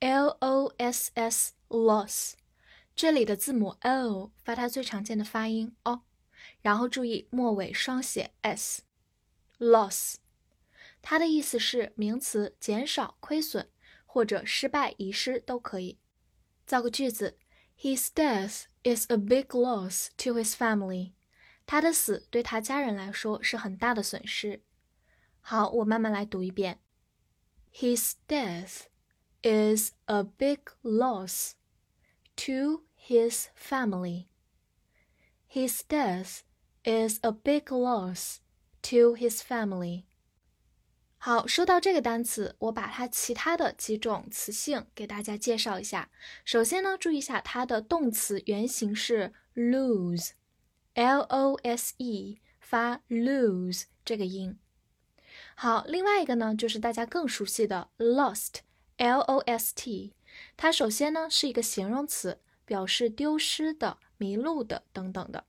L O S S loss，这里的字母 L 发它最常见的发音 o，然后注意末尾双写 s。loss，它的意思是名词，减少、亏损或者失败、遗失都可以。造个句子：His death is a big loss to his family。他的死对他家人来说是很大的损失。好，我慢慢来读一遍：His death。is a big loss to his family. His death is a big loss to his family. 好，说到这个单词，我把它其他的几种词性给大家介绍一下。首先呢，注意一下它的动词原形是 lose，l o s e 发 lose 这个音。好，另外一个呢，就是大家更熟悉的 lost。 Lost，它首先呢是一个形容词，表示丢失的、迷路的等等的。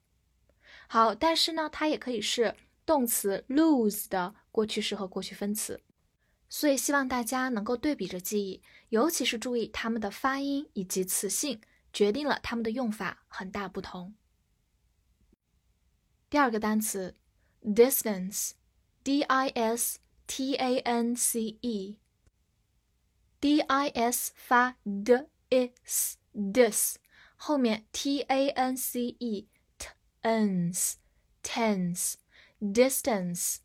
好，但是呢，它也可以是动词 lose 的过去式和过去分词。所以希望大家能够对比着记忆，尤其是注意它们的发音以及词性，决定了它们的用法很大不同。第二个单词 distance，D-I-S-T-A-N-C-E。D i s 发 d is this，后面 t a n c e t n s tense distance，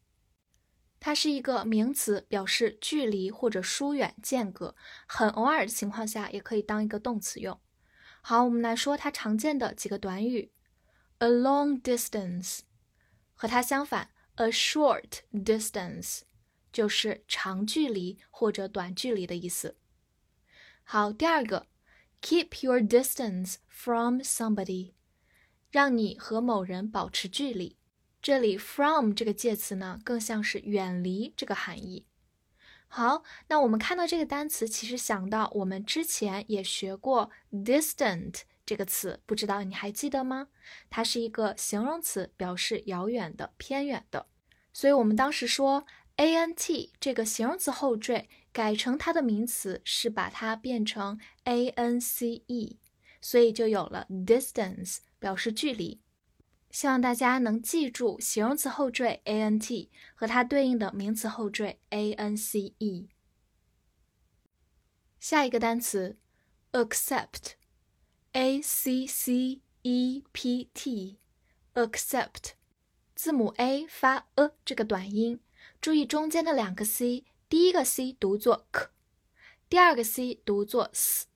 它是一个名词，表示距离或者疏远、间隔，很偶尔的情况下也可以当一个动词用。好，我们来说它常见的几个短语：a long distance，和它相反，a short distance。就是长距离或者短距离的意思。好，第二个，keep your distance from somebody，让你和某人保持距离。这里 from 这个介词呢，更像是远离这个含义。好，那我们看到这个单词，其实想到我们之前也学过 distant 这个词，不知道你还记得吗？它是一个形容词，表示遥远的、偏远的。所以我们当时说。A n t 这个形容词后缀改成它的名词，是把它变成 a n c e，所以就有了 distance，表示距离。希望大家能记住形容词后缀 a n t 和它对应的名词后缀 a n c e。下一个单词 accept，a c c e p t，accept，字母 a 发 a 这个短音。注意中间的两个 c，第一个 c 读作 k，第二个 c 读作 s，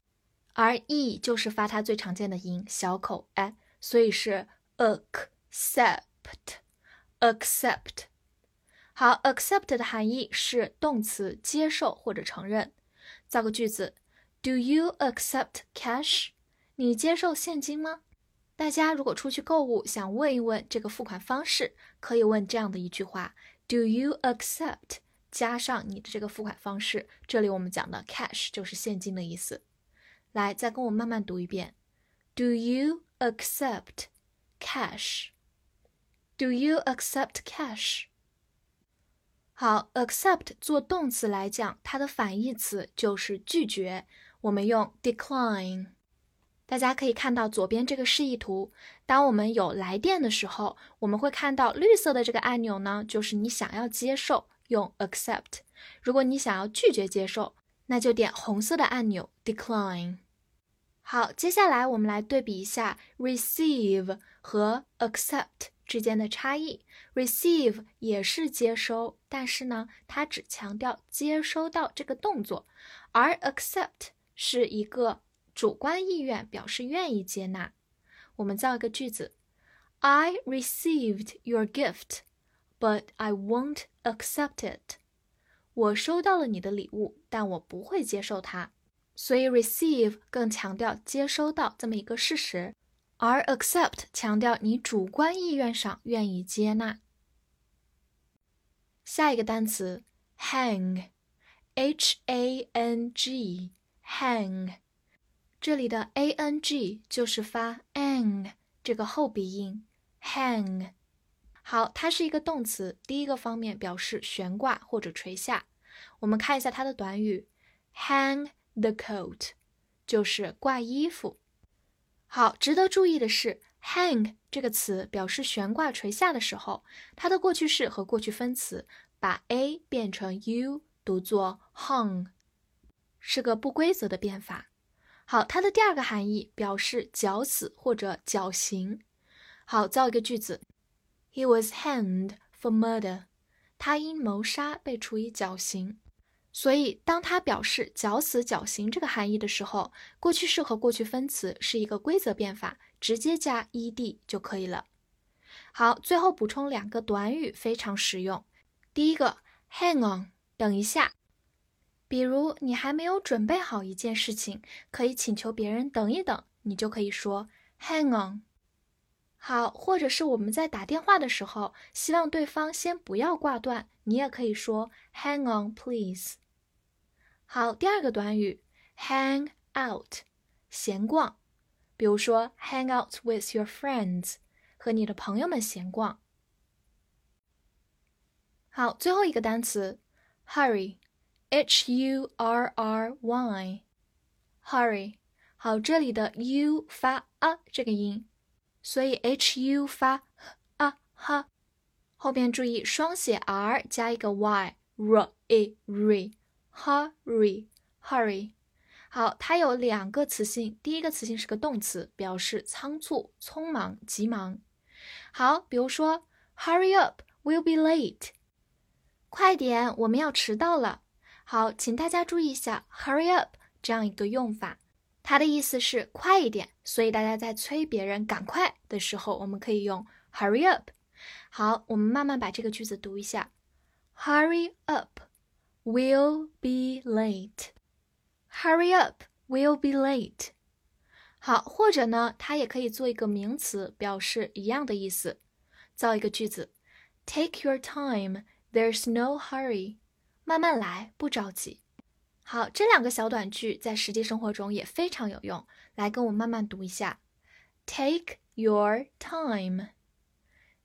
而 e 就是发它最常见的音小口哎所以是 accept，accept。好，accept 的含义是动词接受或者承认。造个句子：Do you accept cash？你接受现金吗？大家如果出去购物想问一问这个付款方式，可以问这样的一句话。Do you accept 加上你的这个付款方式？这里我们讲的 cash 就是现金的意思。来，再跟我慢慢读一遍。Do you accept cash？Do you accept cash？好，accept 做动词来讲，它的反义词就是拒绝。我们用 decline。大家可以看到左边这个示意图，当我们有来电的时候，我们会看到绿色的这个按钮呢，就是你想要接受，用 accept；如果你想要拒绝接受，那就点红色的按钮 decline。好，接下来我们来对比一下 receive 和 accept 之间的差异。receive 也是接收，但是呢，它只强调接收到这个动作，而 accept 是一个。主观意愿表示愿意接纳。我们造一个句子：I received your gift, but I won't accept it。我收到了你的礼物，但我不会接受它。所以 receive 更强调接收到这么一个事实，而 accept 强调你主观意愿上愿意接纳。下一个单词 hang，h a n g，hang，这里的 a n g 就是发 ang 这个后鼻音，hang。好，它是一个动词，第一个方面表示悬挂或者垂下。我们看一下它的短语，hang。The coat 就是挂衣服。好，值得注意的是，hang 这个词表示悬挂、垂下的时候，它的过去式和过去分词把 a 变成 u，读作 hung，是个不规则的变法。好，它的第二个含义表示绞死或者绞刑。好，造一个句子：He was hanged for murder。他因谋杀被处以绞刑。所以，当它表示绞死、绞刑这个含义的时候，过去式和过去分词是一个规则变法，直接加 ed 就可以了。好，最后补充两个短语，非常实用。第一个，hang on，等一下。比如你还没有准备好一件事情，可以请求别人等一等，你就可以说 hang on。好，或者是我们在打电话的时候，希望对方先不要挂断，你也可以说 hang on please。好，第二个短语，hang out，闲逛，比如说 hang out with your friends，和你的朋友们闲逛。好，最后一个单词 Hurry H U R R Y，hurry，。好，这里的 u 发啊这个音，所以 h u 发啊哈，后边注意双写 r 加一个 y，r e r。Hurry, hurry，好，它有两个词性。第一个词性是个动词，表示仓促、匆忙、急忙。好，比如说，Hurry up, we'll be late。快点，我们要迟到了。好，请大家注意一下，Hurry up 这样一个用法，它的意思是快一点。所以大家在催别人赶快的时候，我们可以用 Hurry up。好，我们慢慢把这个句子读一下，Hurry up。Will be late. Hurry up, we'll be late. 好，或者呢，它也可以做一个名词，表示一样的意思。造一个句子：Take your time, there's no hurry. 慢慢来，不着急。好，这两个小短句在实际生活中也非常有用。来，跟我慢慢读一下：Take your time,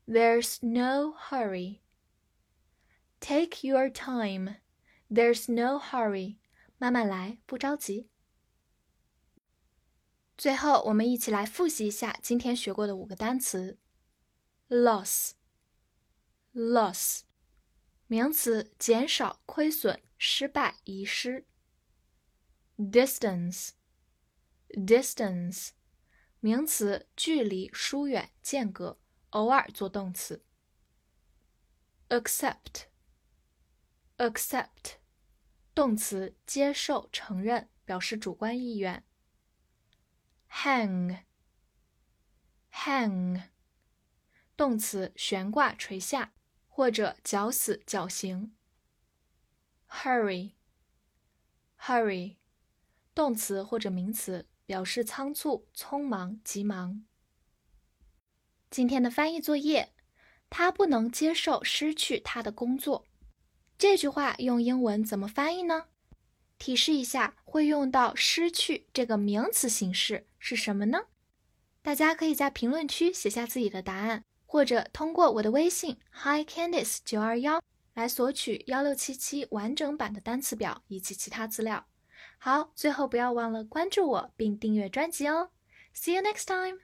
there's no hurry. Take your time. There's no hurry，慢慢来，不着急。最后，我们一起来复习一下今天学过的五个单词：loss，loss，名词，减少、亏损、失败、遗失；distance，distance，名词，距离、疏远、间隔，偶尔做动词；accept，accept。动词接受、承认，表示主观意愿。hang，hang，动词悬挂、垂下，或者绞死、绞刑。hurry，hurry，动词或者名词表示仓促、匆忙、急忙。今天的翻译作业，他不能接受失去他的工作。这句话用英文怎么翻译呢？提示一下，会用到“失去”这个名词形式是什么呢？大家可以在评论区写下自己的答案，或者通过我的微信 Hi Candice 九二幺来索取幺六七七完整版的单词表以及其他资料。好，最后不要忘了关注我并订阅专辑哦。See you next time.